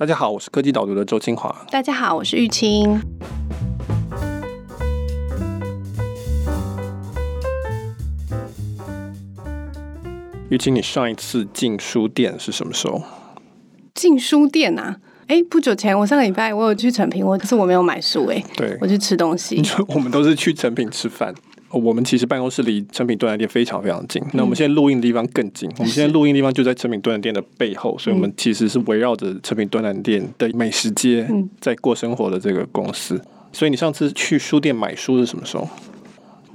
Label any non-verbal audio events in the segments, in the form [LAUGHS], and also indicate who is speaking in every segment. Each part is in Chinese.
Speaker 1: 大家好，我是科技导读的周清华。
Speaker 2: 大家好，我是玉清。
Speaker 1: 玉清，你上一次进书店是什么时候？
Speaker 2: 进书店啊？哎，不久前，我上个礼拜我有去成品，我可是我没有买书，哎，
Speaker 1: 对，
Speaker 2: 我去吃东西。[LAUGHS]
Speaker 1: 我们都是去成品吃饭。我们其实办公室离成品敦南店非常非常近。那我们现在录音的地方更近。我们现在录音的地方就在成品敦南店的背后，所以我们其实是围绕着成品敦南店的美食街在过生活的这个公司。所以你上次去书店买书是什么时候？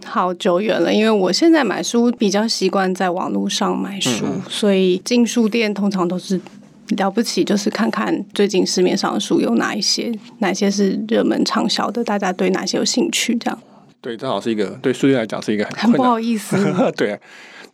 Speaker 2: 好久远了，因为我现在买书比较习惯在网络上买书，嗯、所以进书店通常都是了不起，就是看看最近市面上的书有哪一些，哪些是热门畅销的，大家对哪些有兴趣这样。
Speaker 1: 对，正好是一个对书店来讲是一个很
Speaker 2: 很不好意思。[LAUGHS]
Speaker 1: 对啊，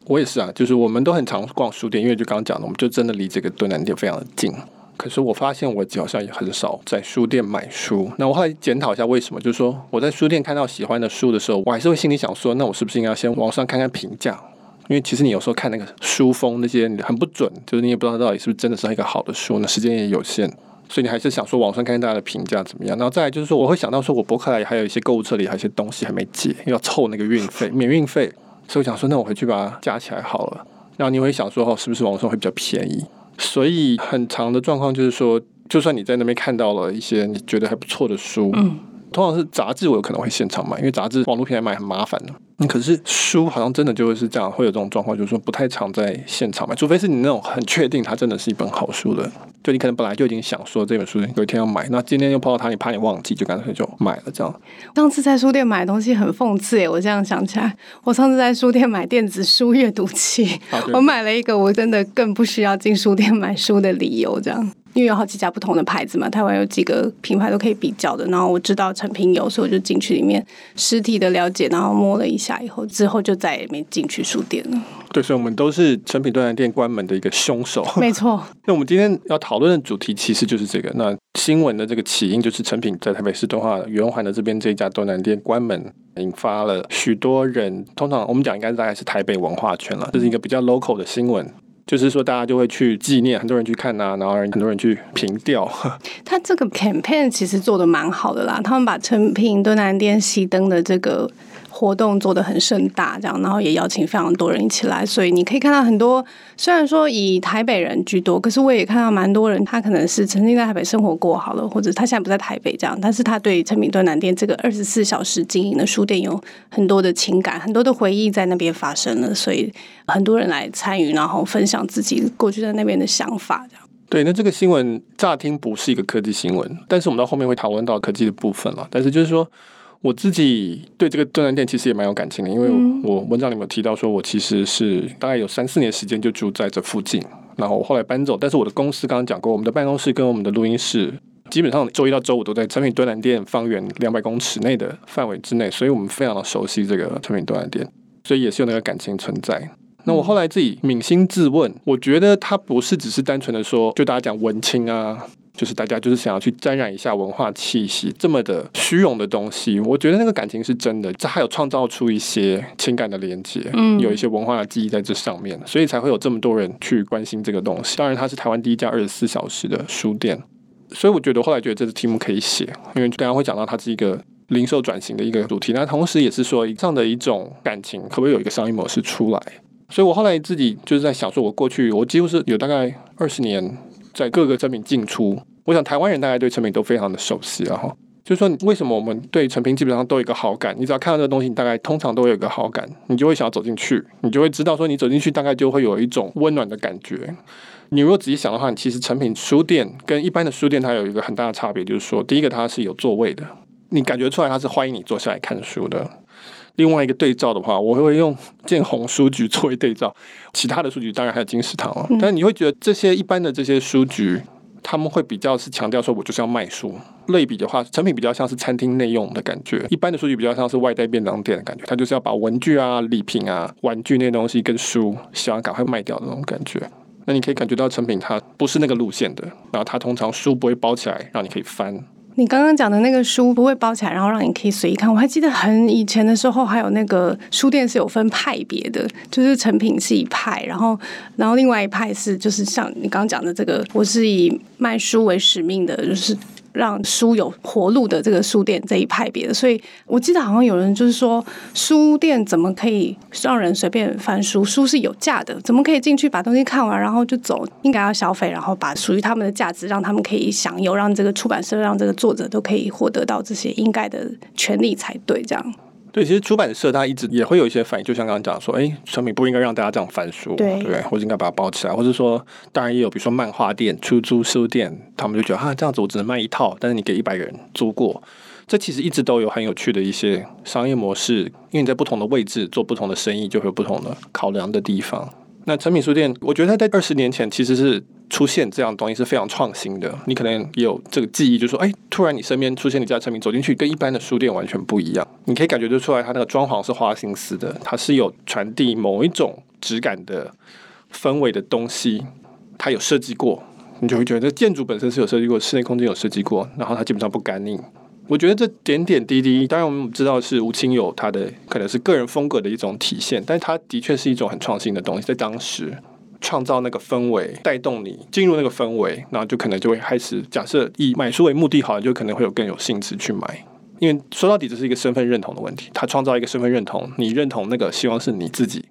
Speaker 1: 我也是啊，就是我们都很常逛书店，因为就刚刚讲的，我们就真的离这个敦南店非常的近。可是我发现我好像也很少在书店买书。那我后来检讨一下为什么，就是说我在书店看到喜欢的书的时候，我还是会心里想说，那我是不是应该先网上看看评价？因为其实你有时候看那个书封那些很不准，就是你也不知道到底是不是真的是一个好的书，那时间也有限。所以你还是想说网上看看大家的评价怎么样，然后再来就是说，我会想到说我博客来还有一些购物车里还有一些东西还没寄，要凑那个运费免运费，所以我想说那我回去把它加起来好了。然后你会想说哦，是不是网上会比较便宜？所以很长的状况就是说，就算你在那边看到了一些你觉得还不错的书，嗯，通常是杂志，我有可能会现场买，因为杂志网络平台买很麻烦的。嗯，可是书好像真的就会是这样，会有这种状况，就是说不太常在现场买，除非是你那种很确定它真的是一本好书的，就你可能本来就已经想说这本书有一天要买，那今天又碰到它，你怕你忘记，就干脆就买了这样。
Speaker 2: 上次在书店买东西很讽刺诶，我这样想起来，我上次在书店买电子书阅读器，我买了一个我真的更不需要进书店买书的理由，这样。因为有好几家不同的牌子嘛，台湾有几个品牌都可以比较的。然后我知道成品有，所以我就进去里面实体的了解，然后摸了一下以后，之后就再也没进去书店了。
Speaker 1: 对，所以我们都是成品敦南店关门的一个凶手。
Speaker 2: 没错。[LAUGHS]
Speaker 1: 那我们今天要讨论的主题其实就是这个。那新闻的这个起因就是成品在台北市敦化圆环的这边这一家东南店关门，引发了许多人。通常我们讲应该大概是台北文化圈了，这是一个比较 local 的新闻。就是说，大家就会去纪念，很多人去看呐、啊，然后很多人去凭吊。[LAUGHS]
Speaker 2: 他这个 campaign 其实做的蛮好的啦，他们把诚品敦南店熄灯的这个。活动做得很盛大，这样，然后也邀请非常多人一起来，所以你可以看到很多，虽然说以台北人居多，可是我也看到蛮多人，他可能是曾经在台北生活过好了，或者他现在不在台北这样，但是他对诚品敦南店这个二十四小时经营的书店有很多的情感，很多的回忆在那边发生了，所以很多人来参与，然后分享自己过去在那边的想法，这样。
Speaker 1: 对，那这个新闻乍听不是一个科技新闻，但是我们到后面会讨论到科技的部分了，但是就是说。我自己对这个敦南店其实也蛮有感情的，因为我文章里面有提到说，我其实是大概有三四年时间就住在这附近，然后我后来搬走，但是我的公司刚刚讲过，我们的办公室跟我们的录音室基本上周一到周五都在产品端南店方圆两百公尺内的范围之内，所以我们非常的熟悉这个产品端南店，所以也是有那个感情存在。那我后来自己扪心自问，我觉得它不是只是单纯的说，就大家讲文青啊。就是大家就是想要去沾染一下文化气息，这么的虚荣的东西，我觉得那个感情是真的，这还有创造出一些情感的连接，嗯，有一些文化的记忆在这上面，所以才会有这么多人去关心这个东西。当然，它是台湾第一家二十四小时的书店，所以我觉得后来觉得这个题目可以写，因为大家会讲到它是一个零售转型的一个主题，那同时也是说这样的一种感情可不可以有一个商业模式出来？所以我后来自己就是在想说，我过去我几乎是有大概二十年。在各个诚品进出，我想台湾人大概对成品都非常的熟悉了哈。就是说，为什么我们对成品基本上都有一个好感？你只要看到这个东西，你大概通常都有一个好感，你就会想要走进去，你就会知道说，你走进去大概就会有一种温暖的感觉。你如果仔细想的话，其实成品书店跟一般的书店它有一个很大的差别，就是说，第一个它是有座位的，你感觉出来它是欢迎你坐下来看书的。另外一个对照的话，我会用建宏书局 [LAUGHS] 作为对照，其他的书局当然还有金石堂了。但你会觉得这些一般的这些书局，他们会比较是强调说，我就是要卖书。类比的话，成品比较像是餐厅内用的感觉，一般的书局比较像是外带便当店的感觉，它就是要把文具啊、礼品啊、玩具那些东西跟书，希望赶快卖掉的那种感觉。那你可以感觉到成品它不是那个路线的，然后它通常书不会包起来让你可以翻。
Speaker 2: 你刚刚讲的那个书不会包起来，然后让你可以随意看。我还记得很以前的时候，还有那个书店是有分派别的，就是成品是一派，然后然后另外一派是就是像你刚刚讲的这个，我是以卖书为使命的，就是。让书有活路的这个书店这一派别的，所以我记得好像有人就是说，书店怎么可以让人随便翻书？书是有价的，怎么可以进去把东西看完然后就走？应该要消费，然后把属于他们的价值让他们可以享有，让这个出版社、让这个作者都可以获得到这些应该的权利才对，这样。
Speaker 1: 对，其实出版社它一直也会有一些反应，就像刚刚讲说，哎，产品不应该让大家这样翻书，对，对，或者应该把它包起来，或者说，当然也有，比如说漫画店、出租书店，他们就觉得啊，这样子我只能卖一套，但是你给一百个人租过，这其实一直都有很有趣的一些商业模式，因为你在不同的位置做不同的生意，就会有不同的考量的地方。那诚品书店，我觉得它在二十年前其实是。出现这样东西是非常创新的，你可能有这个记忆，就说，哎，突然你身边出现一家诚品，走进去跟一般的书店完全不一样。你可以感觉得出来，它那个装潢是花心思的，它是有传递某一种质感的氛围的东西，它有设计过，你就会觉得建筑本身是有设计过，室内空间有设计过，然后它基本上不干净。我觉得这点点滴滴，当然我们知道是吴清友他的可能是个人风格的一种体现，但是它的确是一种很创新的东西，在当时。创造那个氛围，带动你进入那个氛围，然后就可能就会开始假设以买书为目的，好像就可能会有更有兴致去买。因为说到底，这是一个身份认同的问题。他创造一个身份认同，你认同那个希望是你自己，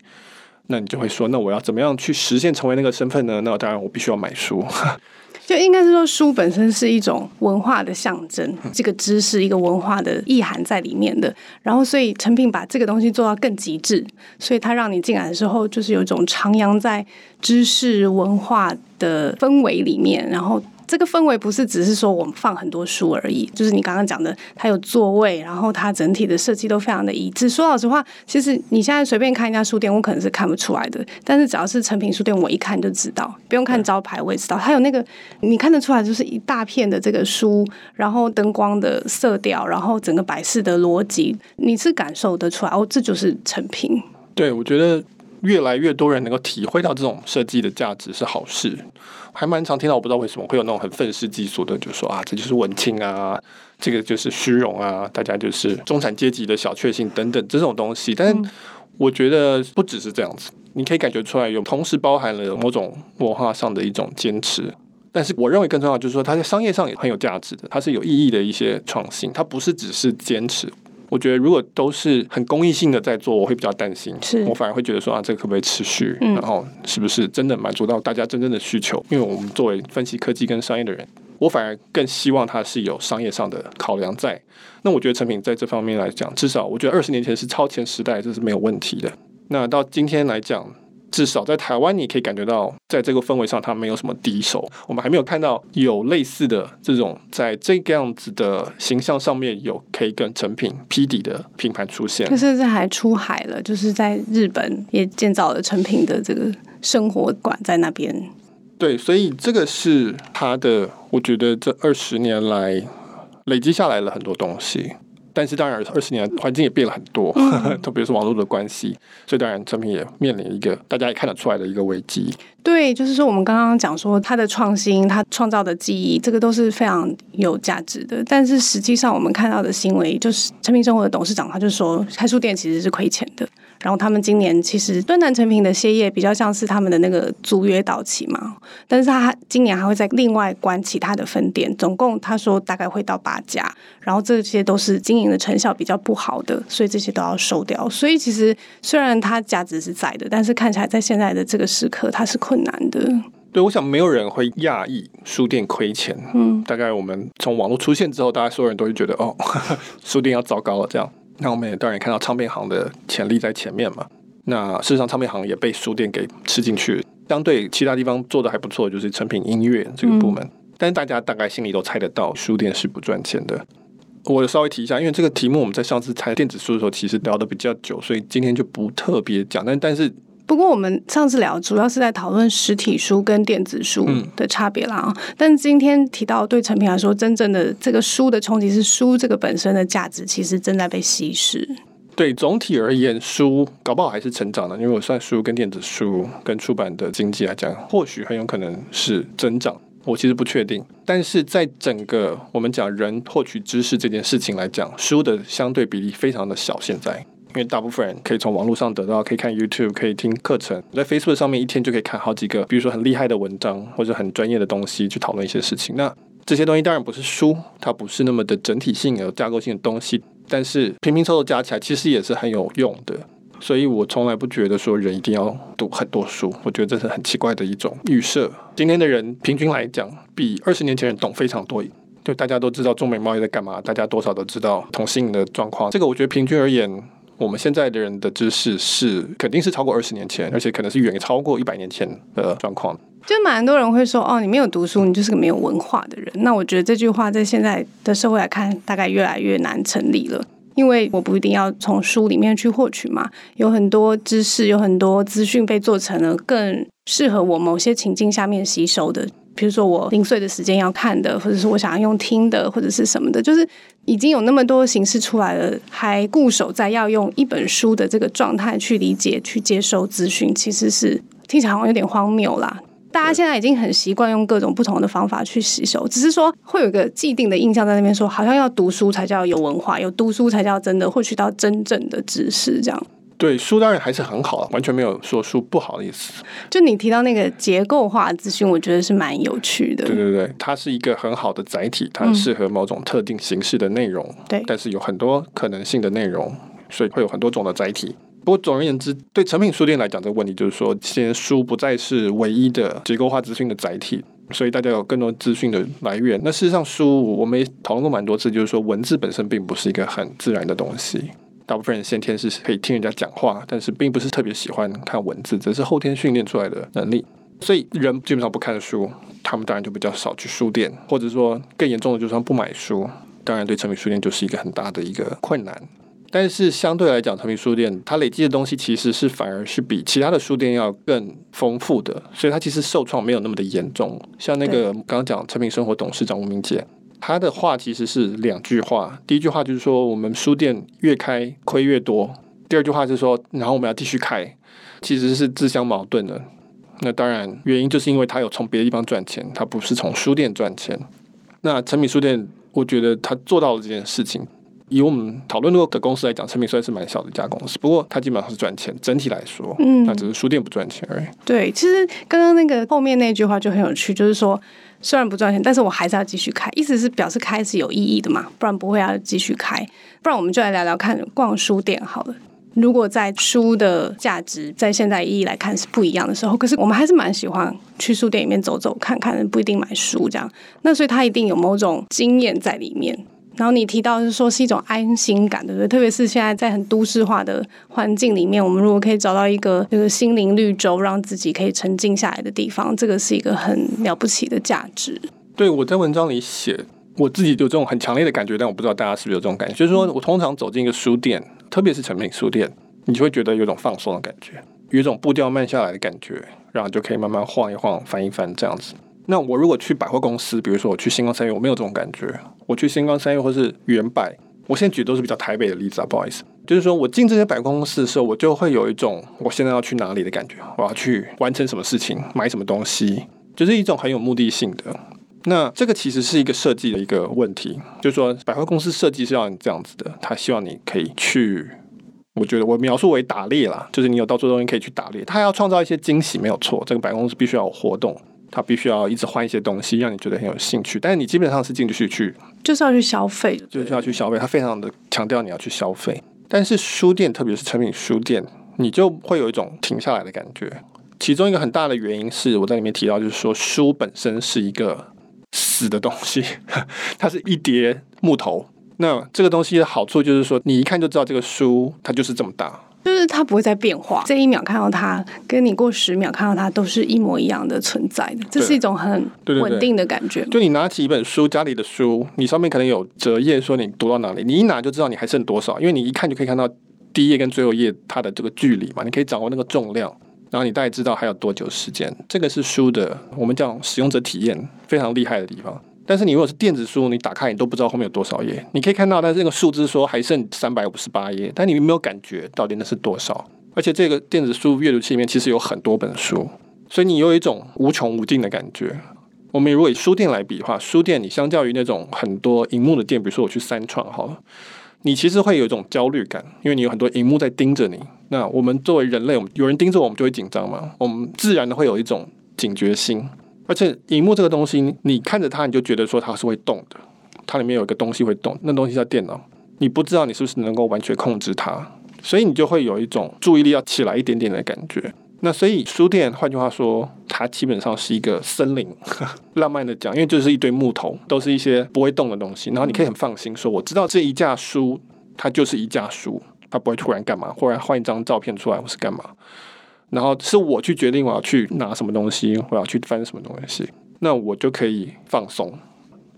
Speaker 1: 那你就会说，那我要怎么样去实现成为那个身份呢？那当然，我必须要买书。
Speaker 2: 就应该是说，书本身是一种文化的象征，这个知识一个文化的意涵在里面的。然后，所以成品把这个东西做到更极致，所以它让你进来的时候，就是有一种徜徉在知识文化的氛围里面，然后。这个氛围不是只是说我们放很多书而已，就是你刚刚讲的，它有座位，然后它整体的设计都非常的一致。说老实话，其实你现在随便看一家书店，我可能是看不出来的。但是只要是成品书店，我一看就知道，不用看招牌我也知道，它有那个你看得出来，就是一大片的这个书，然后灯光的色调，然后整个摆饰的逻辑，你是感受得出来哦，这就是成品。
Speaker 1: 对，我觉得越来越多人能够体会到这种设计的价值是好事。还蛮常听到，我不知道为什么会有那种很愤世嫉俗的，就说啊，这就是文青啊，这个就是虚荣啊，大家就是中产阶级的小确幸等等这种东西。但我觉得不只是这样子，你可以感觉出来有同时包含了某种文化上的一种坚持。但是我认为更重要就是说，它在商业上也很有价值的，它是有意义的一些创新，它不是只是坚持。我觉得如果都是很公益性的在做，我会比较担心。是我反而会觉得说啊，这个可不可以持续？嗯、然后是不是真的满足到大家真正的需求？因为我们作为分析科技跟商业的人，我反而更希望它是有商业上的考量在。那我觉得成品在这方面来讲，至少我觉得二十年前是超前时代，这是没有问题的。那到今天来讲。至少在台湾，你可以感觉到，在这个氛围上，它没有什么敌手。我们还没有看到有类似的这种，在这个样子的形象上面有可以跟成品匹敌的品牌出现。
Speaker 2: 甚至还出海了，就是在日本也建造了成品的这个生活馆在那边。
Speaker 1: 对，所以这个是它的，我觉得这二十年来累积下来了很多东西。但是当然，二十年环境也变了很多，[LAUGHS] 特别是网络的关系，所以当然诚品也面临一个大家也看得出来的一个危机。
Speaker 2: 对，就是说我们刚刚讲说它的创新，它创造的记忆，这个都是非常有价值的。但是实际上我们看到的行为，就是诚品生活的董事长他就说，开书店其实是亏钱的。然后他们今年其实敦南诚品的歇业比较像是他们的那个租约到期嘛，但是他今年还会再另外关其他的分店，总共他说大概会到八家，然后这些都是经营的成效比较不好的，所以这些都要收掉。所以其实虽然它价值是在的，但是看起来在现在的这个时刻它是困难的。
Speaker 1: 对，我想没有人会讶异书店亏钱。嗯，大概我们从网络出现之后，大家所有人都会觉得哦，[LAUGHS] 书店要糟糕了这样。那我们也当然看到唱片行的潜力在前面嘛。那事实上，唱片行也被书店给吃进去。相对其他地方做的还不错，就是成品音乐这个部门。嗯、但是大家大概心里都猜得到，书店是不赚钱的。我稍微提一下，因为这个题目我们在上次谈电子书的时候，其实聊的比较久，所以今天就不特别讲。但但是。
Speaker 2: 不过我们上次聊主要是在讨论实体书跟电子书的差别啦，嗯、但是今天提到对成品来说，真正的这个书的冲击是书这个本身的价值其实正在被稀释。
Speaker 1: 对，总体而言，书搞不好还是成长的，因为我算书跟电子书跟出版的经济来讲，或许很有可能是增长。我其实不确定。但是在整个我们讲人获取知识这件事情来讲，书的相对比例非常的小。现在，因为大部分人可以从网络上得到，可以看 YouTube，可以听课程，在 Facebook 上面一天就可以看好几个，比如说很厉害的文章或者很专业的东西去讨论一些事情。那这些东西当然不是书，它不是那么的整体性、有架构性的东西，但是拼拼凑凑加起来，其实也是很有用的。所以我从来不觉得说人一定要读很多书，我觉得这是很奇怪的一种预设。今天的人平均来讲，比二十年前人懂非常多。就大家都知道中美贸易在干嘛，大家多少都知道同性的状况。这个我觉得平均而言，我们现在的人的知识是肯定是超过二十年前，而且可能是远超过一百年前的状况。
Speaker 2: 就蛮多人会说，哦，你没有读书，你就是个没有文化的人。那我觉得这句话在现在的社会来看，大概越来越难成立了。因为我不一定要从书里面去获取嘛，有很多知识，有很多资讯被做成了更适合我某些情境下面吸收的。比如说我零碎的时间要看的，或者是我想要用听的，或者是什么的，就是已经有那么多形式出来了，还固守在要用一本书的这个状态去理解、去接收资讯，其实是听起来好像有点荒谬啦。大家现在已经很习惯用各种不同的方法去洗手，只是说会有一个既定的印象在那边说，好像要读书才叫有文化，有读书才叫真的获取到真正的知识，这样。
Speaker 1: 对，书当然还是很好，完全没有说书不好的意思。
Speaker 2: 就你提到那个结构化资讯，我觉得是蛮有趣的。
Speaker 1: 对对对，它是一个很好的载体，它适合某种特定形式的内容。对、嗯，但是有很多可能性的内容，所以会有很多种的载体。不过总而言之，对成品书店来讲，这个问题就是说，现在书不再是唯一的结构化资讯的载体，所以大家有更多资讯的来源。那事实上，书我们也讨论过蛮多次，就是说文字本身并不是一个很自然的东西。大部分人先天是可以听人家讲话，但是并不是特别喜欢看文字，只是后天训练出来的能力。所以人基本上不看书，他们当然就比较少去书店，或者说更严重的，就算不买书，当然对成品书店就是一个很大的一个困难。但是相对来讲，诚品书店它累积的东西其实是反而是比其他的书店要更丰富的，所以它其实受创没有那么的严重。像那个刚刚讲诚品生活董事长吴明杰。他的话其实是两句话，第一句话就是说我们书店越开亏越多，第二句话就是说，然后我们要继续开，其实是自相矛盾的。那当然原因就是因为他有从别的地方赚钱，他不是从书店赚钱。那诚品书店，我觉得他做到了这件事情。以我们讨论过的公司来讲，成品虽然是蛮小的一家公司，不过它基本上是赚钱。整体来说，嗯，那只是书店不赚钱而已。
Speaker 2: 对，其实刚刚那个后面那句话就很有趣，就是说。虽然不赚钱，但是我还是要继续开，意思是表示开是有意义的嘛，不然不会要继续开。不然我们就来聊聊看逛书店好了。如果在书的价值在现在意义来看是不一样的时候，可是我们还是蛮喜欢去书店里面走走看看，不一定买书这样。那所以它一定有某种经验在里面。然后你提到是说是一种安心感，对不对？特别是现在在很都市化的环境里面，我们如果可以找到一个那个心灵绿洲，让自己可以沉静下来的地方，这个是一个很了不起的价值。
Speaker 1: 对，我在文章里写，我自己有这种很强烈的感觉，但我不知道大家是不是有这种感觉。就是说我通常走进一个书店，特别是成品书店，你就会觉得有种放松的感觉，有一种步调慢下来的感觉，然后就可以慢慢晃一晃、翻一翻这样子。那我如果去百货公司，比如说我去星光三越，我没有这种感觉。我去星光三越或是远百，我现在举的都是比较台北的例子啊，不好意思。就是说我进这些百货公司的时候，我就会有一种我现在要去哪里的感觉，我要去完成什么事情，买什么东西，就是一种很有目的性的。那这个其实是一个设计的一个问题，就是说百货公司设计是要你这样子的，他希望你可以去，我觉得我描述为打猎啦，就是你有到处东西可以去打猎，他要创造一些惊喜，没有错，这个百货公司必须要有活动。他必须要一直换一些东西，让你觉得很有兴趣。但是你基本上是进去去，
Speaker 2: 就是要去消费，
Speaker 1: 就是要去消费。他非常的强调你要去消费。但是书店，特别是成品书店，你就会有一种停下来的感觉。其中一个很大的原因是我在里面提到，就是说书本身是一个死的东西，[LAUGHS] 它是一叠木头。那这个东西的好处就是说，你一看就知道这个书它就是这么大。
Speaker 2: 就是它不会再变化，这一秒看到它，跟你过十秒看到它都是一模一样的存在的，这是一种很稳定的感觉。
Speaker 1: 就你拿起一本书，家里的书，你上面可能有折页，说你读到哪里，你一拿就知道你还剩多少，因为你一看就可以看到第一页跟最后页它的这个距离嘛，你可以掌握那个重量，然后你大概知道还有多久时间。这个是书的，我们讲使用者体验非常厉害的地方。但是你如果是电子书，你打开你都不知道后面有多少页。你可以看到，但是那个数字说还剩三百五十八页，但你没有感觉到底那是多少。而且这个电子书阅读器里面其实有很多本书，所以你有一种无穷无尽的感觉。我们如果以书店来比的话，书店你相较于那种很多荧幕的店，比如说我去三创好了，你其实会有一种焦虑感，因为你有很多荧幕在盯着你。那我们作为人类，我们有人盯着我们就会紧张嘛，我们自然的会有一种警觉心。而且荧幕这个东西，你看着它，你就觉得说它是会动的，它里面有一个东西会动，那东西叫电脑，你不知道你是不是能够完全控制它，所以你就会有一种注意力要起来一点点的感觉。那所以书店，换句话说，它基本上是一个森林，[LAUGHS] 浪漫的讲，因为就是一堆木头，都是一些不会动的东西。然后你可以很放心说，我知道这一架书，它就是一架书，它不会突然干嘛，忽然换一张照片出来，或是干嘛。然后是我去决定我要去拿什么东西，我要去翻什么东西，那我就可以放松。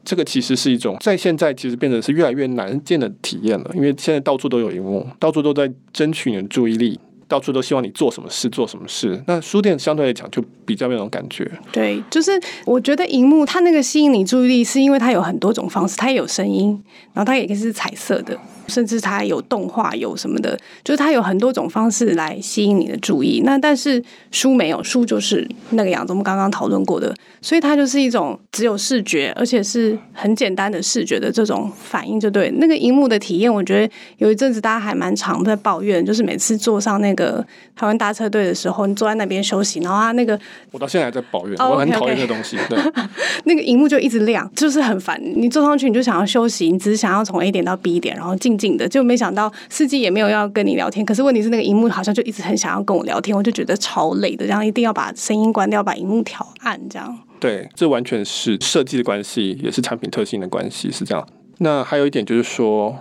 Speaker 1: 这个其实是一种在现在其实变得是越来越难见的体验了，因为现在到处都有荧幕，到处都在争取你的注意力。到处都希望你做什么事，做什么事。那书店相对来讲就比较没有那种感觉。
Speaker 2: 对，就是我觉得荧幕它那个吸引你注意力，是因为它有很多种方式，它也有声音，然后它也可以是彩色的。甚至它有动画，有什么的，就是它有很多种方式来吸引你的注意。那但是书没有，书就是那个样子。我们刚刚讨论过的，所以它就是一种只有视觉，而且是很简单的视觉的这种反应，就对那个荧幕的体验。我觉得有一阵子大家还蛮常在抱怨，就是每次坐上那个台湾大车队的时候，你坐在那边休息，然后它那个
Speaker 1: 我到现在还在抱怨，我很讨厌那个东西。对，[LAUGHS]
Speaker 2: 那个荧幕就一直亮，就是很烦。你坐上去你就想要休息，你只是想要从 A 点到 B 点，然后进。静的，就没想到司机也没有要跟你聊天，可是问题是那个荧幕好像就一直很想要跟我聊天，我就觉得超累的，然后一定要把声音关掉，把荧幕调暗，这样。
Speaker 1: 对，这完全是设计的关系，也是产品特性的关系，是这样。那还有一点就是说，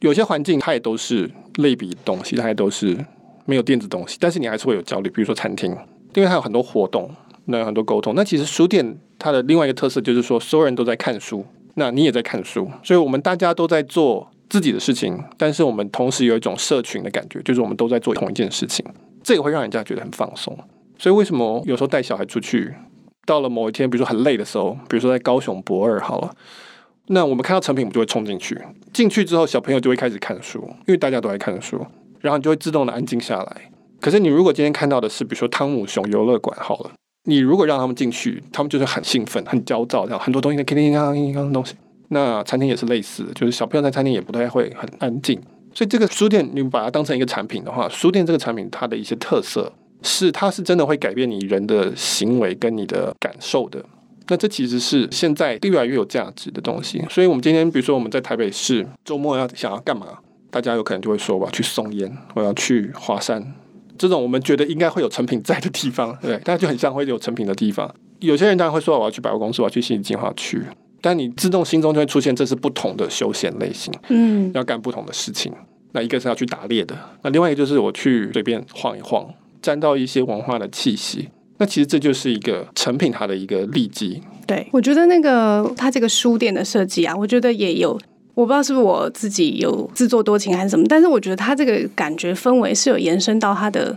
Speaker 1: 有些环境它也都是类比东西，它也都是没有电子东西，但是你还是会有焦虑。比如说餐厅，因为它有很多活动，那有很多沟通。那其实书店它的另外一个特色就是说，所有人都在看书。那你也在看书，所以我们大家都在做自己的事情，但是我们同时有一种社群的感觉，就是我们都在做同一件事情，这个会让人家觉得很放松。所以为什么有时候带小孩出去，到了某一天，比如说很累的时候，比如说在高雄博二好了，那我们看到成品，我们就会冲进去，进去之后小朋友就会开始看书，因为大家都在看书，然后你就会自动的安静下来。可是你如果今天看到的是，比如说汤姆熊游乐馆好了。你如果让他们进去，他们就是很兴奋、很焦躁，这样很多东西在叮叮当当、叮当的东西。那餐厅也是类似，就是小朋友在餐厅也不太会很安静。所以这个书店，你把它当成一个产品的话，书店这个产品它的一些特色是，它是真的会改变你人的行为跟你的感受的。那这其实是现在越来越有价值的东西。所以我们今天比如说我们在台北市周末要想要干嘛，大家有可能就会说我要去松烟，我要去华山。这种我们觉得应该会有成品在的地方，对，大家就很像会有成品的地方。有些人当然会说，我要去百货公司，我要去信义计划区，但你自动心中就会出现，这是不同的休闲类型，嗯，要干不同的事情。那一个是要去打猎的，那另外一个就是我去随便晃一晃，沾到一些文化的气息。那其实这就是一个成品它的一个利基。
Speaker 2: 对，我觉得那个它这个书店的设计啊，我觉得也有。我不知道是不是我自己有自作多情还是什么，但是我觉得它这个感觉氛围是有延伸到它的。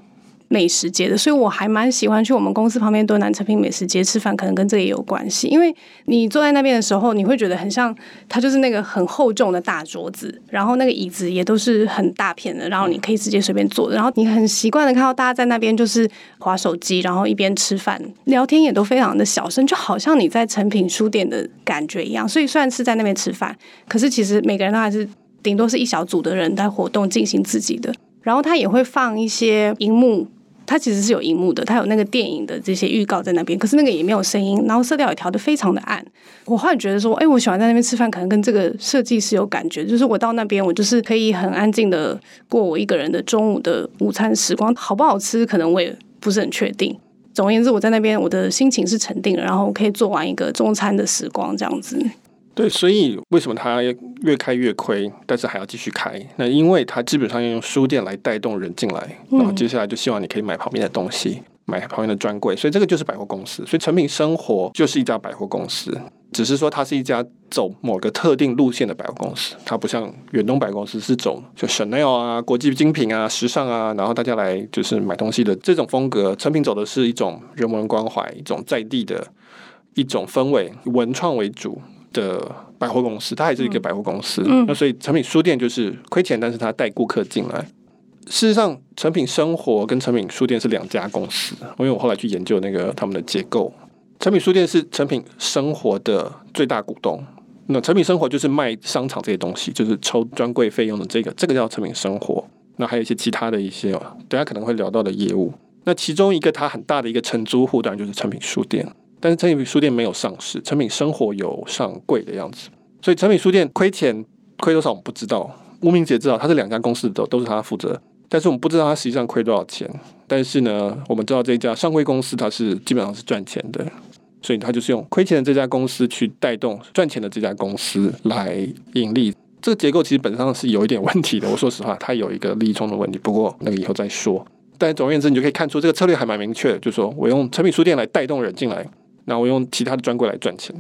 Speaker 2: 美食街的，所以我还蛮喜欢去我们公司旁边敦南成品美食街吃饭，可能跟这个也有关系。因为你坐在那边的时候，你会觉得很像，它就是那个很厚重的大桌子，然后那个椅子也都是很大片的，然后你可以直接随便坐，然后你很习惯的看到大家在那边就是划手机，然后一边吃饭聊天也都非常的小声，就好像你在成品书店的感觉一样。所以虽然是在那边吃饭，可是其实每个人都还是顶多是一小组的人在活动进行自己的，然后他也会放一些荧幕。它其实是有荧幕的，它有那个电影的这些预告在那边，可是那个也没有声音，然后色调也调得非常的暗。我后来觉得说，哎，我喜欢在那边吃饭，可能跟这个设计是有感觉，就是我到那边，我就是可以很安静的过我一个人的中午的午餐时光，好不好吃，可能我也不是很确定。总而言之，我在那边，我的心情是沉定了，然后我可以做完一个中餐的时光，这样子。
Speaker 1: 对，所以为什么它越开越亏，但是还要继续开？那因为它基本上要用书店来带动人进来，然后接下来就希望你可以买旁边的东西，买旁边的专柜，所以这个就是百货公司。所以成品生活就是一家百货公司，只是说它是一家走某个特定路线的百货公司，它不像远东百货公司是走就 Chanel 啊、国际精品啊、时尚啊，然后大家来就是买东西的这种风格。成品走的是一种人文关怀，一种在地的一种氛围，文创为主。的百货公司，它还是一个百货公司。嗯，那所以成品书店就是亏钱，但是它带顾客进来。事实上，成品生活跟成品书店是两家公司。因为我后来去研究那个他们的结构，成品书店是成品生活的最大股东。那成品生活就是卖商场这些东西，就是抽专柜费用的这个，这个叫成品生活。那还有一些其他的一些，等下可能会聊到的业务。那其中一个它很大的一个承租户，当然就是成品书店。但是诚品书店没有上市，诚品生活有上柜的样子。所以诚品书店亏钱亏多少我们不知道，吴明杰知道，他这两家公司都都是他负责，但是我们不知道他实际上亏多少钱。但是呢，我们知道这家上柜公司它是基本上是赚钱的。所以他就是用亏钱的这家公司去带动赚钱的这家公司来盈利，这个结构其实本质上是有一点问题的。我说实话，它有一个利益冲突问题，不过那个以后再说。但总而言之，你就可以看出这个策略还蛮明确，就是说我用诚品书店来带动人进来，那我用其他的专柜来赚钱。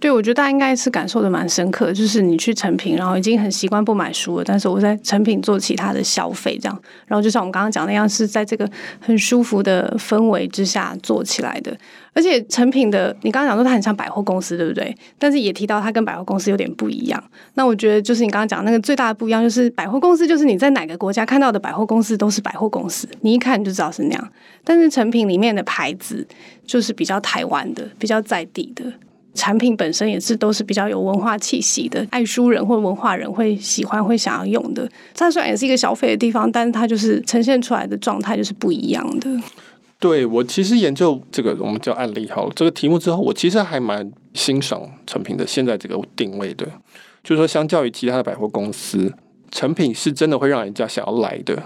Speaker 2: 对，我觉得大家应该是感受的蛮深刻，就是你去成品，然后已经很习惯不买书了，但是我在成品做其他的消费，这样，然后就像我们刚刚讲那样，是在这个很舒服的氛围之下做起来的。而且成品的，你刚刚讲说它很像百货公司，对不对？但是也提到它跟百货公司有点不一样。那我觉得就是你刚刚讲那个最大的不一样，就是百货公司就是你在哪个国家看到的百货公司都是百货公司，你一看就知道是那样。但是成品里面的牌子就是比较台湾的，比较在地的。产品本身也是都是比较有文化气息的，爱书人或文化人会喜欢会想要用的。它虽然也是一个消费的地方，但是它就是呈现出来的状态就是不一样的。
Speaker 1: 对，我其实研究这个我们叫案例好这个题目之后，我其实还蛮欣赏成品的现在这个定位的，就是说相较于其他的百货公司，成品是真的会让人家想要来的。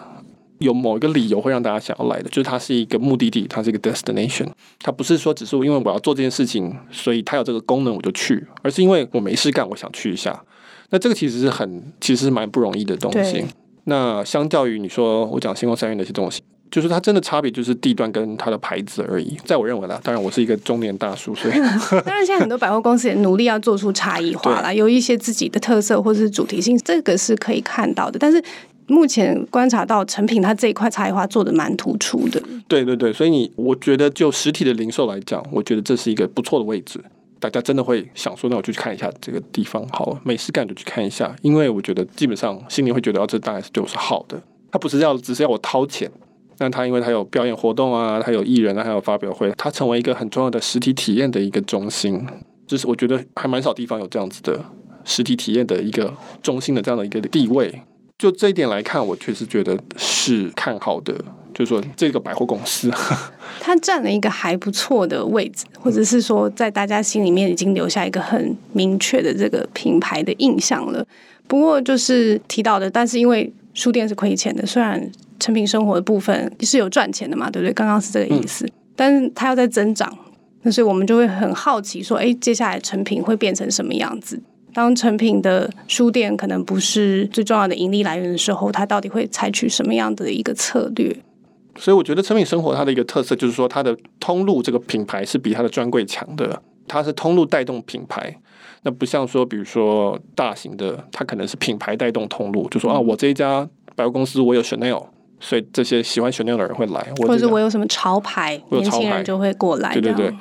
Speaker 1: 有某一个理由会让大家想要来的，就是它是一个目的地，它是一个 destination。它不是说只是因为我要做这件事情，所以它有这个功能我就去，而是因为我没事干，我想去一下。那这个其实是很，其实是蛮不容易的东西。那相较于你说我讲星光三越那些东西，就是它真的差别就是地段跟它的牌子而已。在我认为啦，当然我是一个中年大叔，所以 [LAUGHS] [LAUGHS]
Speaker 2: 当然现在很多百货公司也努力要做出差异化啦，有一些自己的特色或者是主题性，这个是可以看到的，但是。目前观察到成品它这一块差异化做的蛮突出的。
Speaker 1: 对对对，所以你我觉得就实体的零售来讲，我觉得这是一个不错的位置。大家真的会想说，那我就去看一下这个地方，好，没事干就去看一下。因为我觉得基本上心里会觉得，哦，这当然是对我是好的。它不是要只是要我掏钱，但它因为它有表演活动啊，他有艺人啊，还有发表会，它成为一个很重要的实体体验的一个中心。就是我觉得还蛮少地方有这样子的实体体验的一个中心的这样的一个地位。就这一点来看，我确实觉得是看好的。就是说，这个百货公司，[LAUGHS]
Speaker 2: 它占了一个还不错的位置，或者是说，在大家心里面已经留下一个很明确的这个品牌的印象了。不过，就是提到的，但是因为书店是亏钱的，虽然成品生活的部分是有赚钱的嘛，对不对？刚刚是这个意思，嗯、但是它要在增长，那所以我们就会很好奇，说，哎，接下来成品会变成什么样子？当成品的书店可能不是最重要的盈利来源的时候，它到底会采取什么样的一个策略？
Speaker 1: 所以我觉得成品生活它的一个特色就是说，它的通路这个品牌是比它的专柜强的。它是通路带动品牌，那不像说，比如说大型的，它可能是品牌带动通路，就说啊，我这一家百货公司我有 Chanel，所以这些喜欢 Chanel 的人会来，
Speaker 2: 或者是我有什么潮牌，
Speaker 1: 潮牌
Speaker 2: 年轻人就会过来。
Speaker 1: 对对对。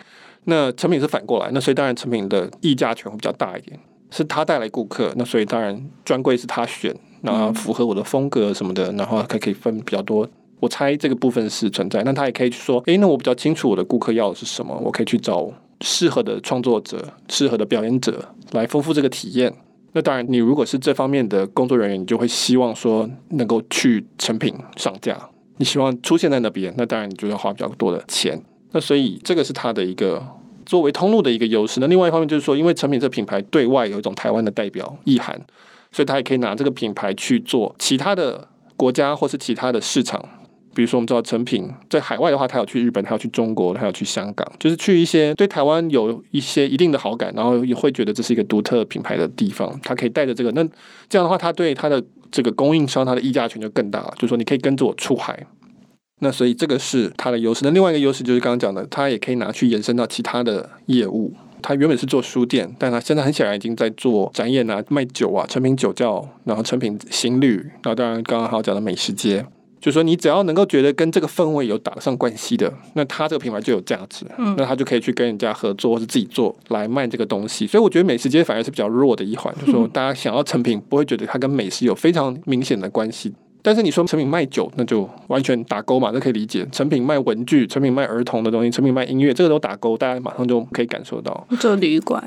Speaker 1: 那成品是反过来，那所以当然成品的议价权会比较大一点。是他带来顾客，那所以当然专柜是他选，然后符合我的风格什么的，然后他可以分比较多。我猜这个部分是存在，那他也可以去说，诶，那我比较清楚我的顾客要的是什么，我可以去找适合的创作者、适合的表演者来丰富这个体验。那当然，你如果是这方面的工作人员，你就会希望说能够去成品上架，你希望出现在那边，那当然你就要花比较多的钱。那所以这个是他的一个。作为通路的一个优势，那另外一方面就是说，因为成品这品牌对外有一种台湾的代表意涵，所以他也可以拿这个品牌去做其他的国家或是其他的市场。比如说，我们知道成品在海外的话，他有去日本，他有去中国，他有去香港，就是去一些对台湾有一些一定的好感，然后也会觉得这是一个独特品牌的地方。他可以带着这个，那这样的话，他对他的这个供应商，他的议价权就更大了。就是说，你可以跟着我出海。那所以这个是它的优势。那另外一个优势就是刚刚讲的，它也可以拿去延伸到其他的业务。它原本是做书店，但它现在很显然已经在做展演啊、卖酒啊、成品酒窖，然后成品行旅，然后当然刚刚还有讲的美食街。就是说，你只要能够觉得跟这个氛围有打得上关系的，那它这个品牌就有价值。嗯，那它就可以去跟人家合作，或是自己做来卖这个东西。所以我觉得美食街反而是比较弱的一环。就是说，大家想要成品，不会觉得它跟美食有非常明显的关系。但是你说成品卖酒，那就完全打勾嘛，这可以理解。成品卖文具，成品卖儿童的东西，成品卖音乐，这个都打勾，大家马上就可以感受到。
Speaker 2: 做旅馆，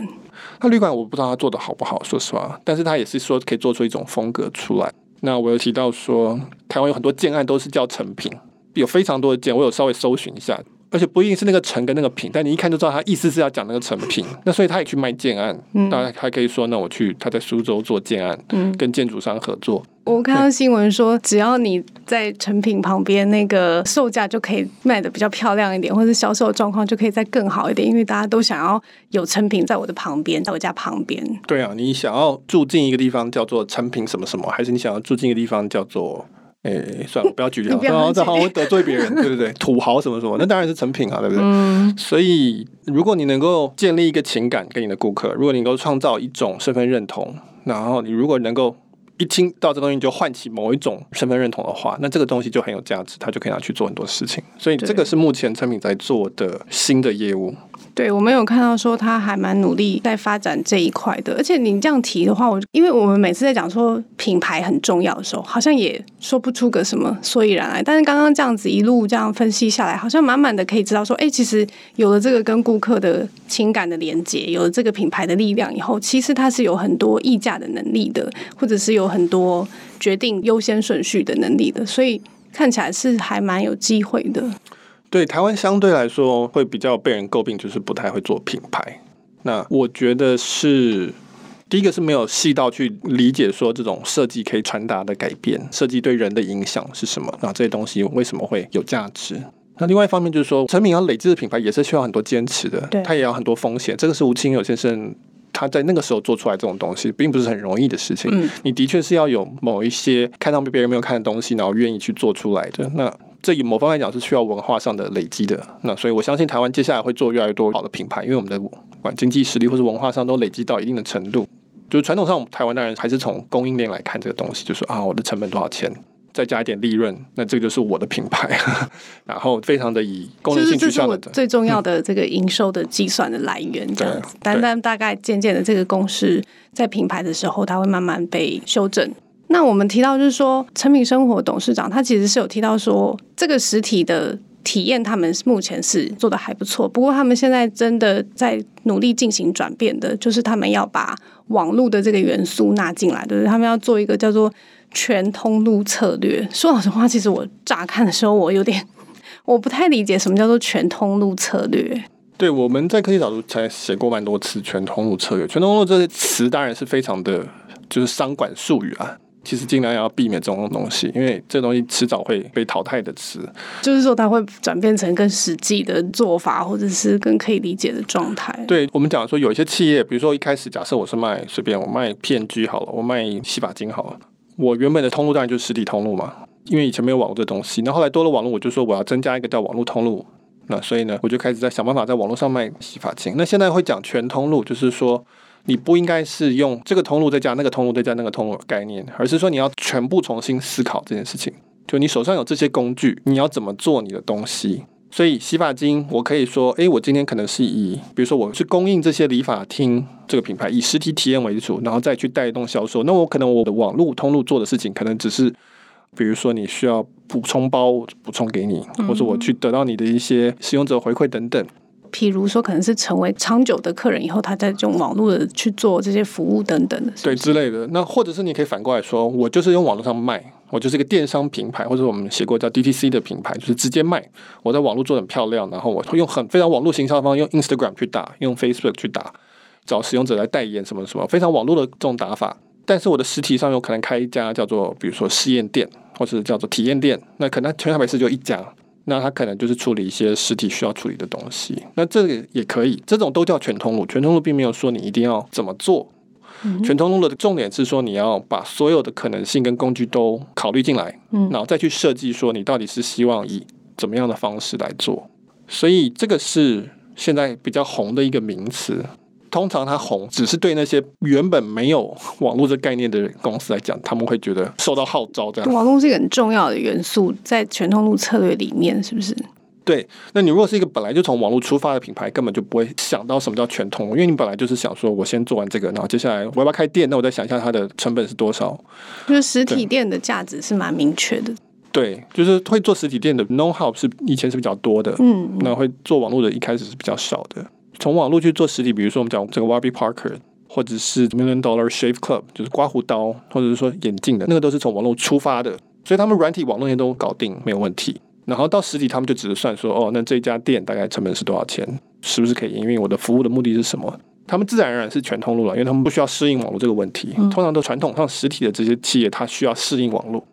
Speaker 1: 那旅馆我不知道他做的好不好，说实话，但是他也是说可以做出一种风格出来。那我有提到说，台湾有很多建案都是叫成品，有非常多的建，我有稍微搜寻一下。而且不一定是那个成跟那个品，但你一看就知道他意思是要讲那个成品。那所以他也去卖建案，大家还可以说，那我去他在苏州做建案，嗯，跟建筑商合作。
Speaker 2: 我看到新闻说，只要你在成品旁边，那个售价就可以卖的比较漂亮一点，或者销售状况就可以再更好一点，因为大家都想要有成品在我的旁边，在我家旁边。
Speaker 1: 对啊，你想要住进一个地方叫做成品什么什么，还是你想要住进一个地方叫做？哎、欸，[LAUGHS] 算了，不要举例了，然后这好像会得罪别人，对不对？[LAUGHS] 土豪什么什么，那当然是成品啊，对不对？嗯、所以，如果你能够建立一个情感给你的顾客，如果你能够创造一种身份认同，然后你如果能够一听到这东西就唤起某一种身份认同的话，那这个东西就很有价值，他就可以拿去做很多事情。所以，这个是目前产品在做的新的业务。
Speaker 2: 对，我们有看到说他还蛮努力在发展这一块的，而且你这样提的话，我因为我们每次在讲说品牌很重要的时候，好像也说不出个什么所以然来。但是刚刚这样子一路这样分析下来，好像满满的可以知道说，哎，其实有了这个跟顾客的情感的连接，有了这个品牌的力量以后，其实它是有很多议价的能力的，或者是有很多决定优先顺序的能力的，所以看起来是还蛮有机会的。
Speaker 1: 对，台湾相对来说会比较被人诟病，就是不太会做品牌。那我觉得是第一个是没有细到去理解说这种设计可以传达的改变，设计对人的影响是什么？那这些东西为什么会有价值？那另外一方面就是说，产品要累积的品牌也是需要很多坚持的，它也要很多风险。这个是吴清友先生他在那个时候做出来这种东西，并不是很容易的事情。嗯，你的确是要有某一些看到别人没有看的东西，然后愿意去做出来的。那这以某方面来讲是需要文化上的累积的，那所以我相信台湾接下来会做越来越多好的品牌，因为我们的不管经济实力或是文化上都累积到一定的程度。就是传统上，我们台湾当然还是从供应链来看这个东西，就是啊，我的成本多少钱，再加一点利润，那这个就是我的品牌。[LAUGHS] 然后非常的以功能性取向的，
Speaker 2: 最重要的这个营收的计算的来源这样子。但但大概渐渐的这个公式在品牌的时候，它会慢慢被修正。那我们提到就是说，诚品生活董事长他其实是有提到说，这个实体的体验他们目前是做得还不错，不过他们现在真的在努力进行转变的，就是他们要把网络的这个元素纳进来，对不对？他们要做一个叫做全通路策略。说老实话，其实我乍看的时候，我有点 [LAUGHS] 我不太理解什么叫做全通路策略。
Speaker 1: 对，我们在科技导读才写过蛮多次全通路策略，全通路这些词当然是非常的就是商管术语啊。其实尽量要避免这种东西，因为这东西迟早会被淘汰的词。
Speaker 2: 就是说，它会转变成更实际的做法，或者是更可以理解的状态。
Speaker 1: 对，我们讲说，有一些企业，比如说一开始假设我是卖随便我卖片居好了，我卖洗发精好了，我原本的通路当然就是实体通路嘛，因为以前没有网络这东西。那后来多了网络，我就说我要增加一个叫网络通路。那所以呢，我就开始在想办法在网络上卖洗发精。那现在会讲全通路，就是说。你不应该是用这个通路再加那个通路再加那个通路概念，而是说你要全部重新思考这件事情。就你手上有这些工具，你要怎么做你的东西？所以洗发精，我可以说，诶，我今天可能是以，比如说我是供应这些理发厅这个品牌，以实体体验为主，然后再去带动销售。那我可能我的网络通路做的事情，可能只是，比如说你需要补充包补充给你，或者我去得到你的一些使用者回馈等等。
Speaker 2: 譬如说，可能是成为长久的客人以后，他在用网络的去做这些服务等等的，是是
Speaker 1: 对之类的。那或者是你可以反过来说，我就是用网络上卖，我就是一个电商品牌，或者我们写过叫 DTC 的品牌，就是直接卖。我在网络做得很漂亮，然后我会用很非常网络行销方，用 Instagram 去打，用 Facebook 去打，找使用者来代言什么什么，非常网络的这种打法。但是我的实体上有可能开一家叫做，比如说试验店，或者叫做体验店，那可能全台北市就一家。那他可能就是处理一些实体需要处理的东西，那这个也可以，这种都叫全通路。全通路并没有说你一定要怎么做，嗯、全通路的重点是说你要把所有的可能性跟工具都考虑进来，嗯，然后再去设计说你到底是希望以怎么样的方式来做。所以这个是现在比较红的一个名词。通常它红，只是对那些原本没有网络这概念的公司来讲，他们会觉得受到号召这样。
Speaker 2: 网络是一个很重要的元素，在全通路策略里面，是不是？
Speaker 1: 对，那你如果是一个本来就从网络出发的品牌，根本就不会想到什么叫全通，因为你本来就是想说，我先做完这个，然后接下来我要不要开店，那我再想一下它的成本是多少。
Speaker 2: 就是实体店的价值是蛮明确的。
Speaker 1: 对，就是会做实体店的 know how 是以前是比较多的，嗯，那会做网络的一开始是比较少的。从网络去做实体，比如说我们讲这个 Warby Parker，或者是 Million Dollar Shave Club，就是刮胡刀，或者是说眼镜的那个都是从网络出发的，所以他们软体网络也都搞定没有问题。然后到实体，他们就只是算说，哦，那这家店大概成本是多少钱，是不是可以营运？我的服务的目的是什么？他们自然而然是全通路了，因为他们不需要适应网络这个问题。通常都传统上实体的这些企业，它需要适应网络，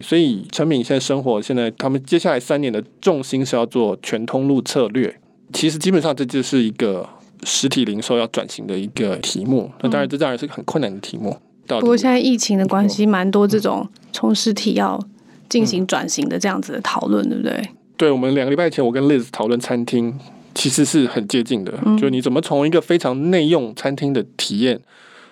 Speaker 1: 所以陈敏现在生活，现在他们接下来三年的重心是要做全通路策略。其实基本上这就是一个实体零售要转型的一个题目。那当然，这当然是个很困难的题目。
Speaker 2: 不过现在疫情的关系，蛮多这种从实体要。进行转型的这样子的讨论，对不对？
Speaker 1: 对，我们两个礼拜前，我跟 Liz 讨论餐厅，其实是很接近的。嗯、就你怎么从一个非常内用餐厅的体验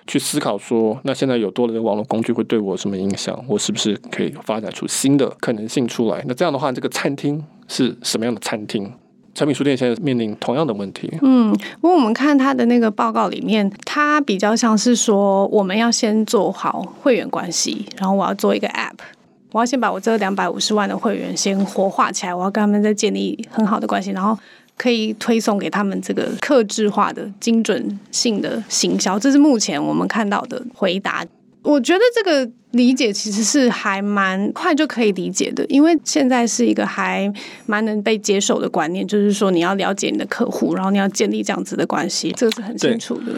Speaker 1: 去思考说，那现在有多了的网络工具会对我有什么影响？我是不是可以发展出新的可能性出来？那这样的话，这个餐厅是什么样的餐厅？产品书店现在面临同样的问题。
Speaker 2: 嗯，不过我们看他的那个报告里面，他比较像是说，我们要先做好会员关系，然后我要做一个 App。我要先把我这两百五十万的会员先活化起来，我要跟他们再建立很好的关系，然后可以推送给他们这个客制化的精准性的行销。这是目前我们看到的回答。我觉得这个理解其实是还蛮快就可以理解的，因为现在是一个还蛮能被接受的观念，就是说你要了解你的客户，然后你要建立这样子的关系，这个是很清楚的。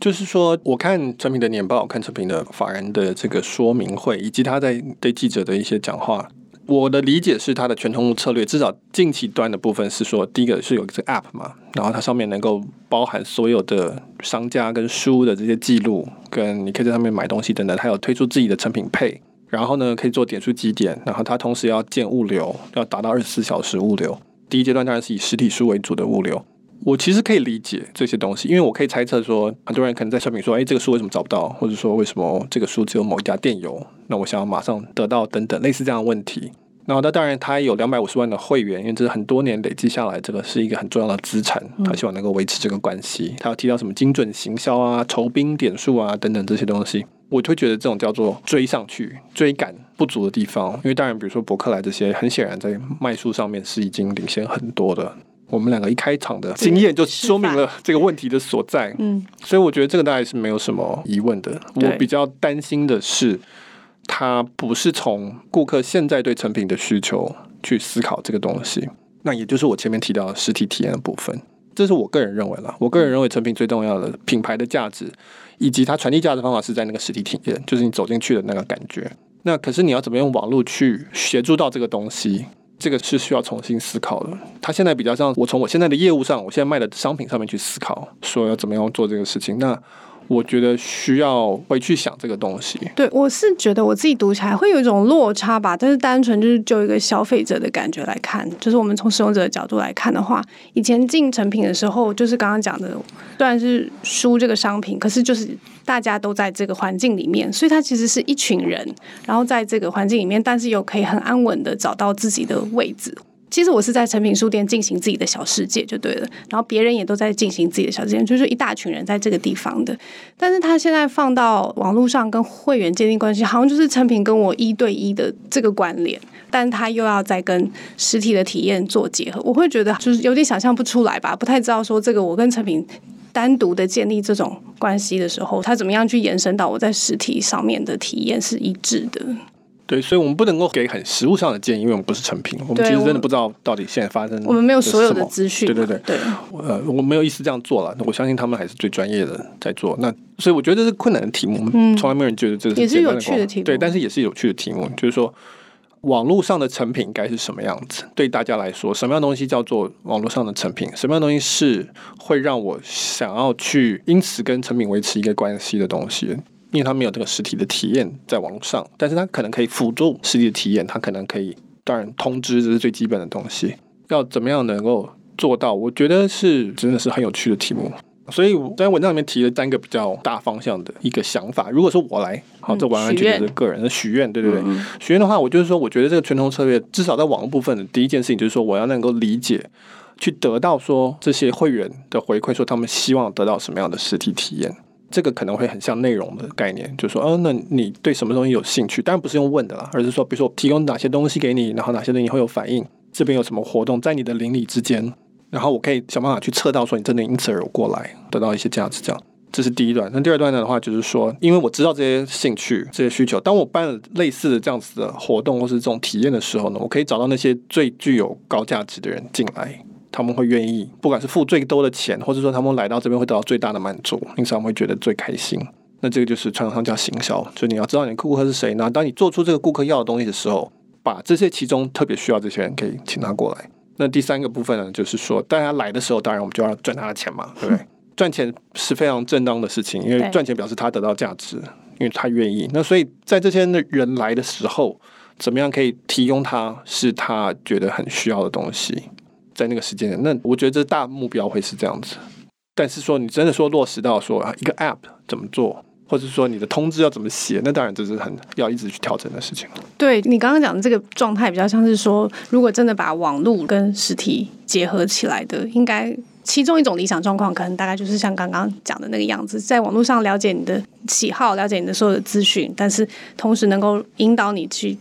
Speaker 1: 就是说，我看诚品的年报，看诚品的法人的这个说明会，以及他在对记者的一些讲话，我的理解是，它的全通路策略至少近期端的部分是说，第一个是有这个 App 嘛，然后它上面能够包含所有的商家跟书的这些记录，跟你可以在上面买东西等等，它有推出自己的成品配然后呢可以做点数积点，然后它同时要建物流，要达到二十四小时物流。第一阶段当然是以实体书为主的物流。我其实可以理解这些东西，因为我可以猜测说，很多人可能在诚品说，哎，这个书为什么找不到？或者说，为什么这个书只有某一家店有？那我想要马上得到等等类似这样的问题。然后，那当然他有两百五十万的会员，因为这是很多年累积下来，这个是一个很重要的资产。他希望能够维持这个关系。他要提到什么精准行销啊、酬宾点数啊等等这些东西，我就会觉得这种叫做追上去、追赶不足的地方。因为当然，比如说伯克莱这些，很显然在卖书上面是已经领先很多的。我们两个一开场的经验就说明了这个问题的所在，嗯，所以我觉得这个大概是没有什么疑问的。我比较担心的是，他不是从顾客现在对成品的需求去思考这个东西，那也就是我前面提到的实体体验的部分。这是我个人认为啦，我个人认为成品最重要的品牌的价值，以及它传递价值方法是在那个实体体验，就是你走进去的那个感觉。那可是你要怎么用网络去协助到这个东西？这个是需要重新思考的。他现在比较像我从我现在的业务上，我现在卖的商品上面去思考，说要怎么样做这个事情。那我觉得需要回去想这个东西。
Speaker 2: 对，我是觉得我自己读起来会有一种落差吧。但是单纯就是就一个消费者的感觉来看，就是我们从使用者的角度来看的话，以前进成品的时候，就是刚刚讲的，虽然是书这个商品，可是就是大家都在这个环境里面，所以它其实是一群人，然后在这个环境里面，但是又可以很安稳的找到自己的位置。其实我是在成品书店进行自己的小世界就对了，然后别人也都在进行自己的小世界，就是一大群人在这个地方的。但是他现在放到网络上跟会员建立关系，好像就是成品跟我一对一的这个关联，但他又要再跟实体的体验做结合，我会觉得就是有点想象不出来吧，不太知道说这个我跟成品单独的建立这种关系的时候，他怎么样去延伸到我在实体上面的体验是一致的。
Speaker 1: 对，所以我们不能够给很实物上的建议，因为我们不是成品，我们其实真的不知道到底现在发生。
Speaker 2: 我们没有所有的资讯。对
Speaker 1: 对对对，呃，我没有意思这样做了。我相信他们还是最专业的在做。那所以我觉得这是困难的题目，嗯，从来没有人觉得这是
Speaker 2: 也是有趣的题目。
Speaker 1: 对，但是也是有趣的题目，就是说网络上的成品该是什么样子？对大家来说，什么样的东西叫做网络上的成品？什么样的东西是会让我想要去因此跟成品维持一个关系的东西？因为他没有这个实体的体验在网络上，但是他可能可以辅助实体的体验，他可能可以，当然通知这是最基本的东西。要怎么样能够做到？我觉得是真的是很有趣的题目。所以我在文章里面提了三个比较大方向的一个想法。如果说我来，好，这完完全全是个人的许愿，对对对。嗯、许愿的话，我就是说，我觉得这个传统策略至少在网络部分的第一件事情就是说，我要能够理解，去得到说这些会员的回馈，说他们希望得到什么样的实体体验。这个可能会很像内容的概念，就是说，哦，那你对什么东西有兴趣？当然不是用问的啦，而是说，比如说我提供哪些东西给你，然后哪些东西会有反应，这边有什么活动，在你的邻里之间。然后我可以想办法去测到说你真的因此而有过来，得到一些价值，这样，这是第一段。那第二段的话就是说，因为我知道这些兴趣、这些需求，当我办了类似的这样子的活动或是这种体验的时候呢，我可以找到那些最具有高价值的人进来，他们会愿意，不管是付最多的钱，或者说他们来到这边会得到最大的满足，因此他们会觉得最开心。那这个就是传统上叫行销，就你要知道你的顾客是谁呢？当你做出这个顾客要的东西的时候，把这些其中特别需要这些人可以请他过来。那第三个部分呢，就是说，大家来的时候，当然我们就要赚他的钱嘛，对不对？赚钱是非常正当的事情，因为赚钱表示他得到价值，因为他愿意。那所以在这些人来的时候，怎么样可以提供他是他觉得很需要的东西，在那个时间点，那我觉得这大目标会是这样子。但是说你真的说落实到说一个 App 怎么做？或者说你的通知要怎么写？那当然这是很要一直去调整的事情。
Speaker 2: 对，你刚刚讲的这个状态，比较像是说，如果真的把网络跟实体结合起来的，应该其中一种理想状况，可能大概就是像刚刚讲的那个样子，在网络上了解你的喜好，了解你的所有的资讯，但是同时能够引导你去。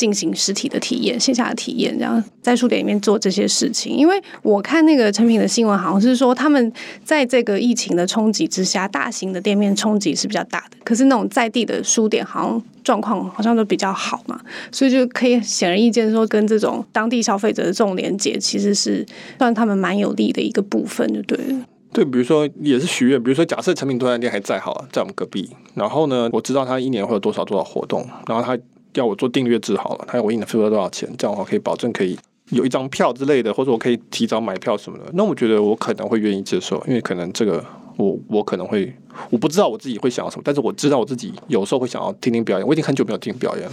Speaker 2: 进行实体的体验，线下的体验，这样在书店里面做这些事情。因为我看那个成品的新闻，好像是说他们在这个疫情的冲击之下，大型的店面冲击是比较大的，可是那种在地的书店，好像状况好像都比较好嘛，所以就可以显而易见说，跟这种当地消费者的这种连接，其实是算他们蛮有利的一个部分，就对了。
Speaker 1: 对，比如说也是许愿，比如说假设成品多拿店还在好，在我们隔壁，然后呢，我知道他一年会有多少多少活动，然后他。要我做订阅制好了，他要我一年付了多少钱？这样的话可以保证可以有一张票之类的，或者我可以提早买票什么的。那我觉得我可能会愿意接受，因为可能这个我我可能会。我不知道我自己会想要什么，但是我知道我自己有时候会想要听听表演。我已经很久没有听表演了。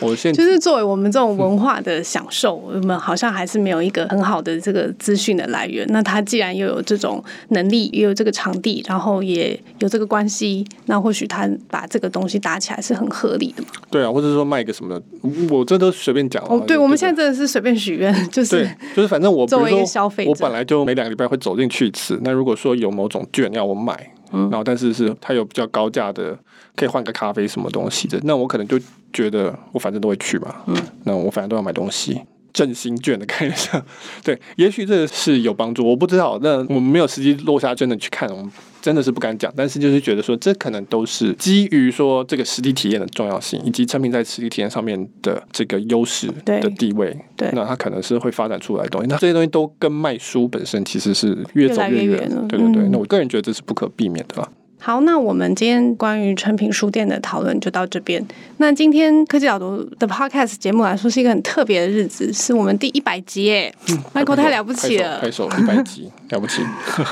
Speaker 1: 我现在 [LAUGHS]
Speaker 2: 就是作为我们这种文化的享受，嗯、我们好像还是没有一个很好的这个资讯的来源。那他既然又有这种能力，也有这个场地，然后也有这个关系，那或许他把这个东西搭起来是很合理的嘛？
Speaker 1: 对啊，或者说卖个什么的，我这都随便讲。
Speaker 2: 哦，对，我们现在真的是随便许愿，就是
Speaker 1: 对，就是反正我
Speaker 2: 作为一个消费者，
Speaker 1: 我本来就每两个礼拜会走进去一次。那如果说有某种券要我买。嗯，然后但是是它有比较高价的，可以换个咖啡什么东西的，那我可能就觉得我反正都会去嘛，嗯，那我反正都要买东西。振兴券的概念上，对，也许这是有帮助，我不知道。那我们没有实际落下真的去看，我们真的是不敢讲。但是就是觉得说，这可能都是基于说这个实体体验的重要性，以及产品在实体体验上面的这个优势的地位。
Speaker 2: 对，
Speaker 1: 那它可能是会发展出来的东西。那这些东西都跟卖书本身其实是越走越远。越远对对对，嗯，那我个人觉得这是不可避免的啦。
Speaker 2: 好，那我们今天关于诚品书店的讨论就到这边。那今天科技导读的 Podcast 节目来说是一个很特别的日子，是我们第一百集耶，Michael 太了不起了，
Speaker 1: 拍手，一百集 [LAUGHS] 了不起，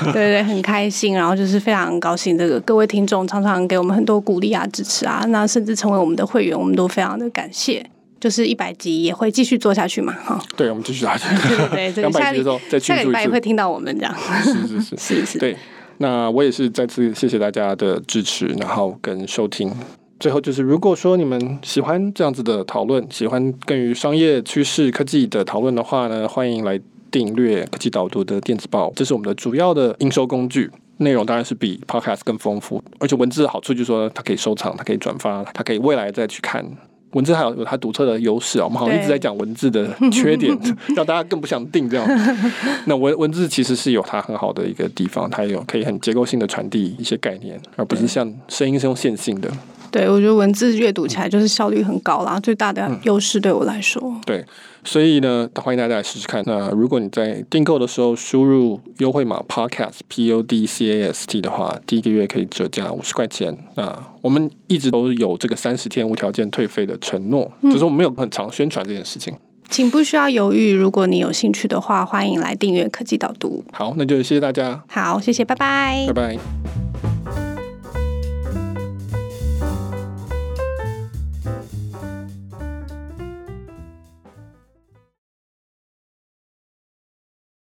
Speaker 2: 对对，很开心，然后就是非常高兴，这个各位听众常常给我们很多鼓励啊、支持啊，那甚至成为我们的会员，我们都非常的感谢。就是一百集也会继续做下去嘛，哈，
Speaker 1: 对，我们继续下去，
Speaker 2: 对 [LAUGHS] 对 [LAUGHS] 对，下礼下礼拜也会听到我们这样，
Speaker 1: 是是是是。是，是，对。那我也是再次谢谢大家的支持，然后跟收听。最后就是，如果说你们喜欢这样子的讨论，喜欢关于商业趋势、科技的讨论的话呢，欢迎来订阅科技导读的电子报，这是我们的主要的营收工具。内容当然是比 Podcast 更丰富，而且文字的好处就是说它可以收藏，它可以转发，它可以未来再去看。文字还有有它独特的优势啊，我们好像一直在讲文字的缺点，[LAUGHS] 让大家更不想定这样。[LAUGHS] 那文文字其实是有它很好的一个地方，它有可以很结构性的传递一些概念，而不是像声音是用线性的。
Speaker 2: 对，我觉得文字阅读起来就是效率很高啦，最大的优势对我来说。
Speaker 1: 嗯、对，所以呢，欢迎大家来试试看。那如果你在订购的时候输入优惠码 Podcast P O D C A S T 的话，第一个月可以折价五十块钱。那我们一直都有这个三十天无条件退费的承诺，只、就是我们没有很常宣传这件事情。
Speaker 2: 请不需要犹豫，如果你有兴趣的话，欢迎来订阅科技导读。
Speaker 1: 好，那就谢谢大家。
Speaker 2: 好，谢谢，拜拜，
Speaker 1: 拜拜。